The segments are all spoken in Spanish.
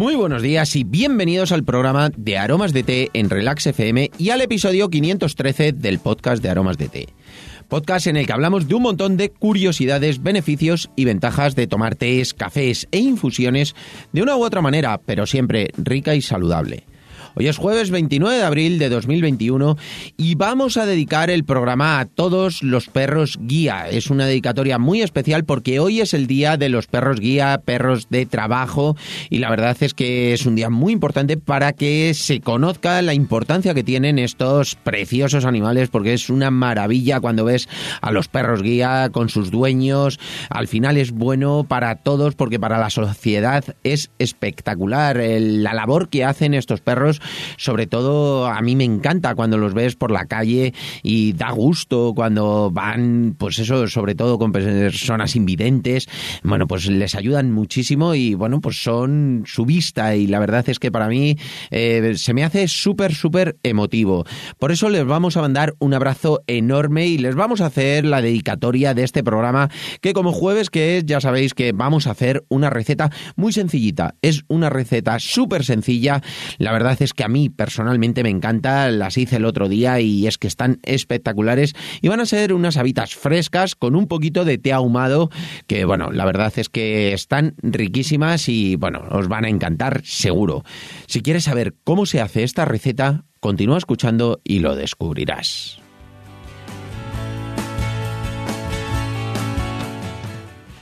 Muy buenos días y bienvenidos al programa de Aromas de Té en Relax FM y al episodio 513 del podcast de Aromas de Té. Podcast en el que hablamos de un montón de curiosidades, beneficios y ventajas de tomar tés, cafés e infusiones de una u otra manera, pero siempre rica y saludable. Hoy es jueves 29 de abril de 2021 y vamos a dedicar el programa a todos los perros guía. Es una dedicatoria muy especial porque hoy es el día de los perros guía, perros de trabajo y la verdad es que es un día muy importante para que se conozca la importancia que tienen estos preciosos animales porque es una maravilla cuando ves a los perros guía con sus dueños. Al final es bueno para todos porque para la sociedad es espectacular la labor que hacen estos perros sobre todo a mí me encanta cuando los ves por la calle y da gusto cuando van, pues eso, sobre todo con personas invidentes, bueno, pues les ayudan muchísimo y bueno, pues son su vista y la verdad es que para mí eh, se me hace súper, súper emotivo. Por eso les vamos a mandar un abrazo enorme y les vamos a hacer la dedicatoria de este programa que como jueves que es, ya sabéis que vamos a hacer una receta muy sencillita. Es una receta súper sencilla. La verdad es que a mí personalmente me encanta, las hice el otro día y es que están espectaculares y van a ser unas habitas frescas con un poquito de té ahumado que bueno, la verdad es que están riquísimas y bueno, os van a encantar seguro. Si quieres saber cómo se hace esta receta, continúa escuchando y lo descubrirás.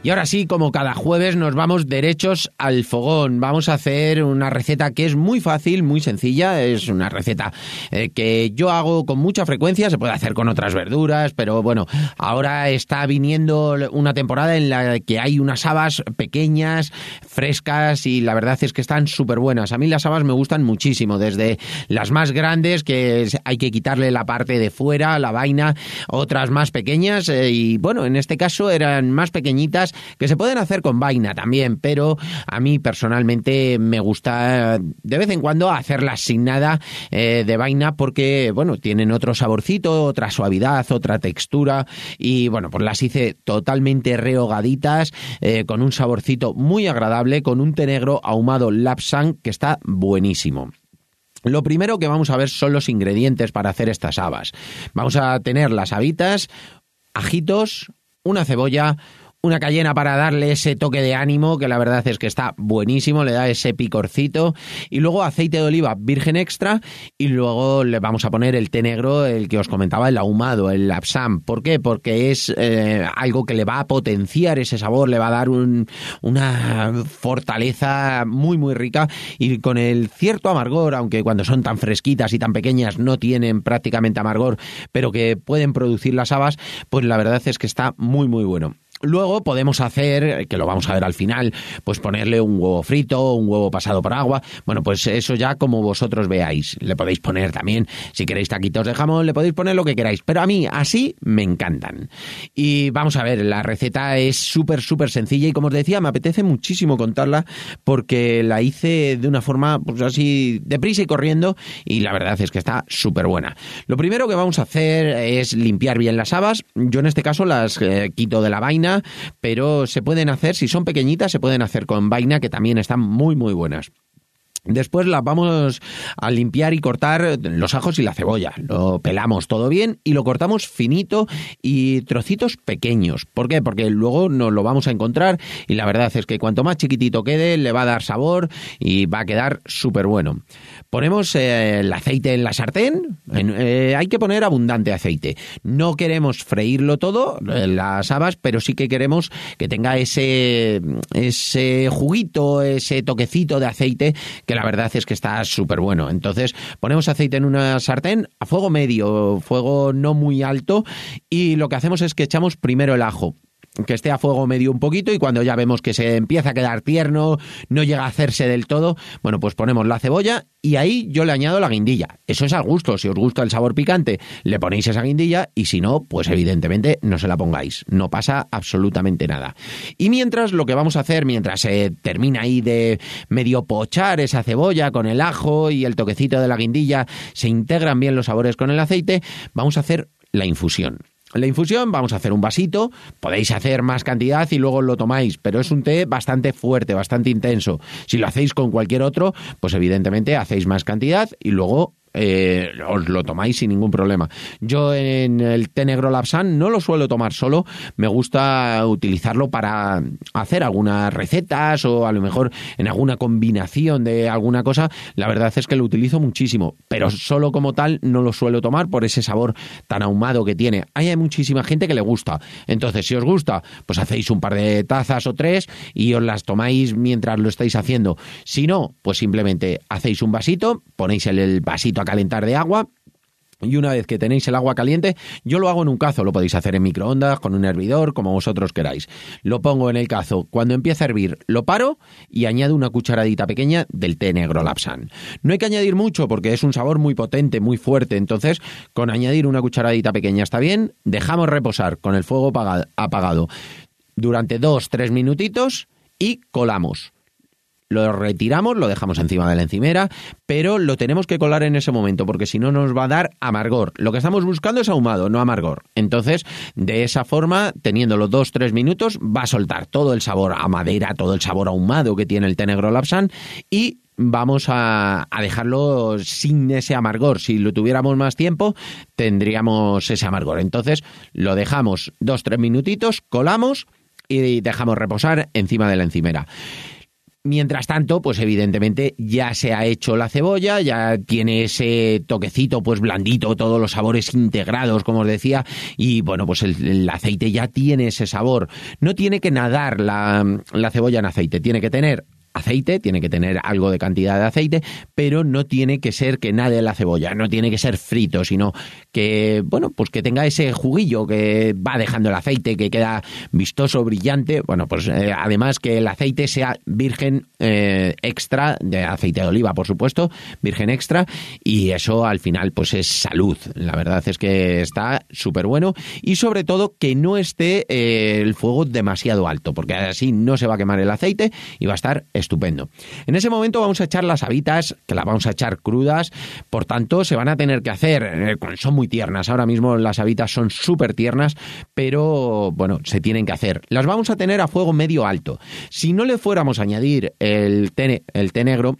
Y ahora sí, como cada jueves, nos vamos derechos al fogón. Vamos a hacer una receta que es muy fácil, muy sencilla. Es una receta eh, que yo hago con mucha frecuencia. Se puede hacer con otras verduras, pero bueno, ahora está viniendo una temporada en la que hay unas habas pequeñas, frescas y la verdad es que están súper buenas. A mí las habas me gustan muchísimo, desde las más grandes, que hay que quitarle la parte de fuera, la vaina, otras más pequeñas eh, y bueno, en este caso eran más pequeñitas que se pueden hacer con vaina también, pero a mí personalmente me gusta de vez en cuando hacerlas sin nada eh, de vaina porque, bueno, tienen otro saborcito, otra suavidad, otra textura y, bueno, pues las hice totalmente rehogaditas eh, con un saborcito muy agradable, con un té negro ahumado Lapsang que está buenísimo. Lo primero que vamos a ver son los ingredientes para hacer estas habas. Vamos a tener las habitas, ajitos, una cebolla, una cayena para darle ese toque de ánimo, que la verdad es que está buenísimo, le da ese picorcito, y luego aceite de oliva virgen extra, y luego le vamos a poner el té negro, el que os comentaba, el ahumado, el lapsam. ¿Por qué? Porque es eh, algo que le va a potenciar ese sabor, le va a dar una fortaleza muy, muy rica, y con el cierto amargor, aunque cuando son tan fresquitas y tan pequeñas no tienen prácticamente amargor, pero que pueden producir las habas, pues la verdad es que está muy, muy bueno. Luego podemos hacer, que lo vamos a ver al final, pues ponerle un huevo frito, un huevo pasado por agua. Bueno, pues eso ya como vosotros veáis. Le podéis poner también, si queréis taquitos de jamón, le podéis poner lo que queráis. Pero a mí así me encantan. Y vamos a ver, la receta es súper, súper sencilla y como os decía, me apetece muchísimo contarla porque la hice de una forma, pues así, deprisa y corriendo y la verdad es que está súper buena. Lo primero que vamos a hacer es limpiar bien las habas. Yo en este caso las eh, quito de la vaina pero se pueden hacer, si son pequeñitas, se pueden hacer con vaina, que también están muy, muy buenas. Después las vamos a limpiar y cortar los ajos y la cebolla. Lo pelamos todo bien y lo cortamos finito y trocitos pequeños. ¿Por qué? Porque luego nos lo vamos a encontrar y la verdad es que cuanto más chiquitito quede le va a dar sabor y va a quedar súper bueno. Ponemos eh, el aceite en la sartén. Eh, hay que poner abundante aceite. No queremos freírlo todo, eh, las habas, pero sí que queremos que tenga ese, ese juguito, ese toquecito de aceite que la verdad es que está súper bueno. Entonces ponemos aceite en una sartén a fuego medio, fuego no muy alto y lo que hacemos es que echamos primero el ajo que esté a fuego medio un poquito y cuando ya vemos que se empieza a quedar tierno, no llega a hacerse del todo, bueno, pues ponemos la cebolla y ahí yo le añado la guindilla. Eso es al gusto, si os gusta el sabor picante, le ponéis esa guindilla y si no, pues evidentemente no se la pongáis, no pasa absolutamente nada. Y mientras lo que vamos a hacer, mientras se termina ahí de medio pochar esa cebolla con el ajo y el toquecito de la guindilla, se integran bien los sabores con el aceite, vamos a hacer la infusión. La infusión, vamos a hacer un vasito, podéis hacer más cantidad y luego lo tomáis, pero es un té bastante fuerte, bastante intenso. Si lo hacéis con cualquier otro, pues evidentemente hacéis más cantidad y luego eh, os lo tomáis sin ningún problema. Yo en el té negro Lapsan no lo suelo tomar solo, me gusta utilizarlo para hacer algunas recetas o a lo mejor en alguna combinación de alguna cosa. La verdad es que lo utilizo muchísimo, pero solo como tal no lo suelo tomar por ese sabor tan ahumado que tiene. Hay muchísima gente que le gusta. Entonces, si os gusta, pues hacéis un par de tazas o tres y os las tomáis mientras lo estáis haciendo. Si no, pues simplemente hacéis un vasito, ponéis el vasito a calentar de agua y una vez que tenéis el agua caliente, yo lo hago en un cazo, lo podéis hacer en microondas, con un hervidor, como vosotros queráis. Lo pongo en el cazo, cuando empieza a hervir, lo paro y añado una cucharadita pequeña del té negro Lapsan. No hay que añadir mucho porque es un sabor muy potente, muy fuerte, entonces con añadir una cucharadita pequeña está bien. Dejamos reposar con el fuego apagado durante dos, tres minutitos y colamos lo retiramos, lo dejamos encima de la encimera, pero lo tenemos que colar en ese momento porque si no nos va a dar amargor. Lo que estamos buscando es ahumado, no amargor. Entonces, de esa forma, teniéndolo dos, tres minutos, va a soltar todo el sabor a madera, todo el sabor ahumado que tiene el té negro Lapsan y vamos a, a, dejarlo sin ese amargor. Si lo tuviéramos más tiempo, tendríamos ese amargor. Entonces, lo dejamos dos, tres minutitos, colamos y dejamos reposar encima de la encimera. Mientras tanto, pues evidentemente ya se ha hecho la cebolla, ya tiene ese toquecito pues blandito, todos los sabores integrados, como os decía, y bueno, pues el, aceite ya tiene ese sabor. No tiene que nadar la, la cebolla en aceite, tiene que tener aceite, tiene que tener algo de cantidad de aceite, pero no tiene que ser que nade la cebolla, no tiene que ser frito, sino que, bueno, pues que tenga ese juguillo que va dejando el aceite, que queda vistoso, brillante. Bueno, pues eh, además que el aceite sea virgen eh, extra, de aceite de oliva, por supuesto, virgen extra, y eso al final pues es salud. La verdad es que está súper bueno y sobre todo que no esté eh, el fuego demasiado alto, porque así no se va a quemar el aceite y va a estar estupendo. En ese momento vamos a echar las habitas, que las vamos a echar crudas, por tanto se van a tener que hacer, eh, son muy tiernas, ahora mismo las habitas son súper tiernas, pero bueno, se tienen que hacer. Las vamos a tener a fuego medio alto. Si no le fuéramos a añadir el té, el té negro,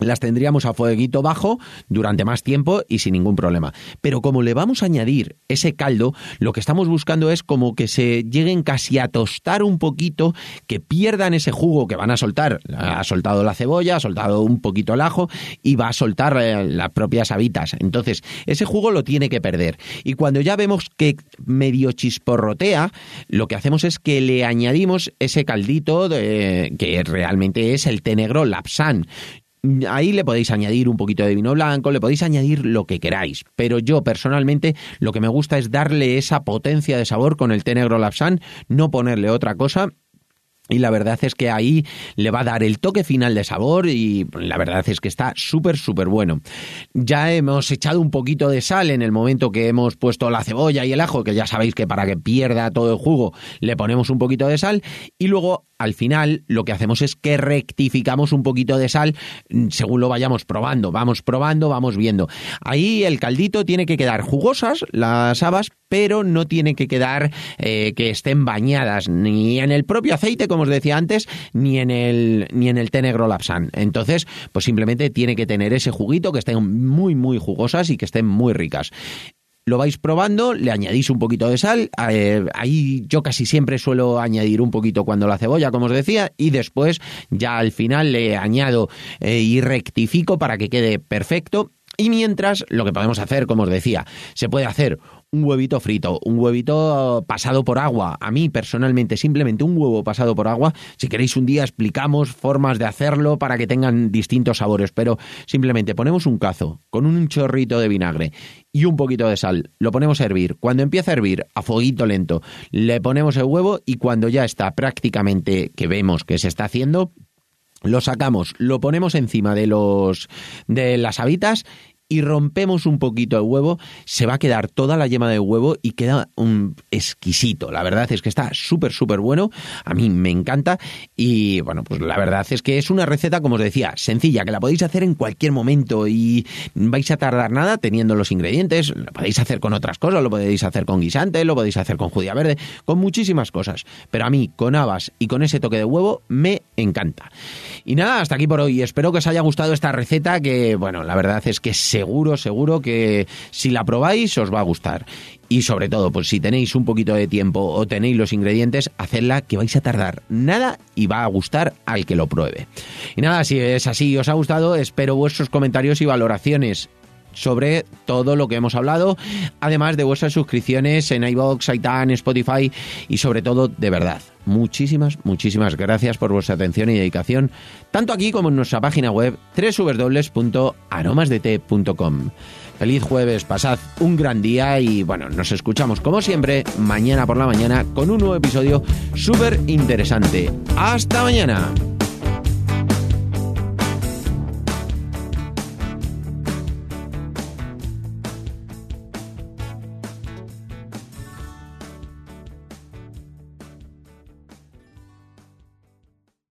las tendríamos a fueguito bajo durante más tiempo y sin ningún problema. Pero como le vamos a añadir ese caldo, lo que estamos buscando es como que se lleguen casi a tostar un poquito, que pierdan ese jugo que van a soltar. Ha soltado la cebolla, ha soltado un poquito el ajo y va a soltar eh, las propias habitas. Entonces, ese jugo lo tiene que perder. Y cuando ya vemos que medio chisporrotea, lo que hacemos es que le añadimos ese caldito de, que realmente es el té negro lapsan ahí le podéis añadir un poquito de vino blanco, le podéis añadir lo que queráis, pero yo personalmente lo que me gusta es darle esa potencia de sabor con el té negro Lapsan, no ponerle otra cosa y la verdad es que ahí le va a dar el toque final de sabor y la verdad es que está súper, súper bueno. Ya hemos echado un poquito de sal en el momento que hemos puesto la cebolla y el ajo, que ya sabéis que para que pierda todo el jugo le ponemos un poquito de sal y luego al final lo que hacemos es que rectificamos un poquito de sal mm, según lo vayamos probando. Vamos probando, vamos viendo. Ahí el caldito tiene que quedar jugosas, las habas, pero no tiene que quedar eh, que estén bañadas ni en el propio aceite, como os decía antes, ni en el, ni en el té negro lapsan. Entonces, pues simplemente tiene que tener ese juguito, que estén muy, muy jugosas y que estén muy ricas lo vais probando, le añadís un poquito de sal, eh, ahí yo casi siempre suelo añadir un poquito cuando la cebolla, como os decía, y después ya al final le añado eh, y rectifico para que quede perfecto. Y mientras, lo que podemos hacer, como os decía, se puede hacer un huevito frito, un huevito pasado por agua. A mí personalmente, simplemente un huevo pasado por agua. Si queréis un día explicamos formas de hacerlo para que tengan distintos sabores, pero simplemente ponemos un cazo con un chorrito de vinagre y un poquito de sal. Lo ponemos a hervir. Cuando empieza a hervir a fueguito lento, le ponemos el huevo y cuando ya está prácticamente que vemos que se está haciendo, lo sacamos, lo ponemos encima de los de las habitas y rompemos un poquito el huevo, se va a quedar toda la yema de huevo y queda un exquisito. La verdad es que está súper, súper bueno. A mí me encanta. Y bueno, pues la verdad es que es una receta, como os decía, sencilla, que la podéis hacer en cualquier momento y vais a tardar nada teniendo los ingredientes. Lo podéis hacer con otras cosas, lo podéis hacer con guisante, lo podéis hacer con judía verde, con muchísimas cosas. Pero a mí, con habas y con ese toque de huevo, me encanta. Y nada, hasta aquí por hoy. Espero que os haya gustado esta receta que, bueno, la verdad es que seguro, seguro que si la probáis os va a gustar. Y sobre todo, pues si tenéis un poquito de tiempo o tenéis los ingredientes, hacedla que vais a tardar nada y va a gustar al que lo pruebe. Y nada, si es así y os ha gustado, espero vuestros comentarios y valoraciones sobre todo lo que hemos hablado, además de vuestras suscripciones en iVoox, iTunes, Spotify y sobre todo, de verdad, muchísimas, muchísimas gracias por vuestra atención y dedicación, tanto aquí como en nuestra página web www.aromasdete.com. Feliz jueves, pasad un gran día y bueno, nos escuchamos como siempre mañana por la mañana con un nuevo episodio súper interesante. ¡Hasta mañana!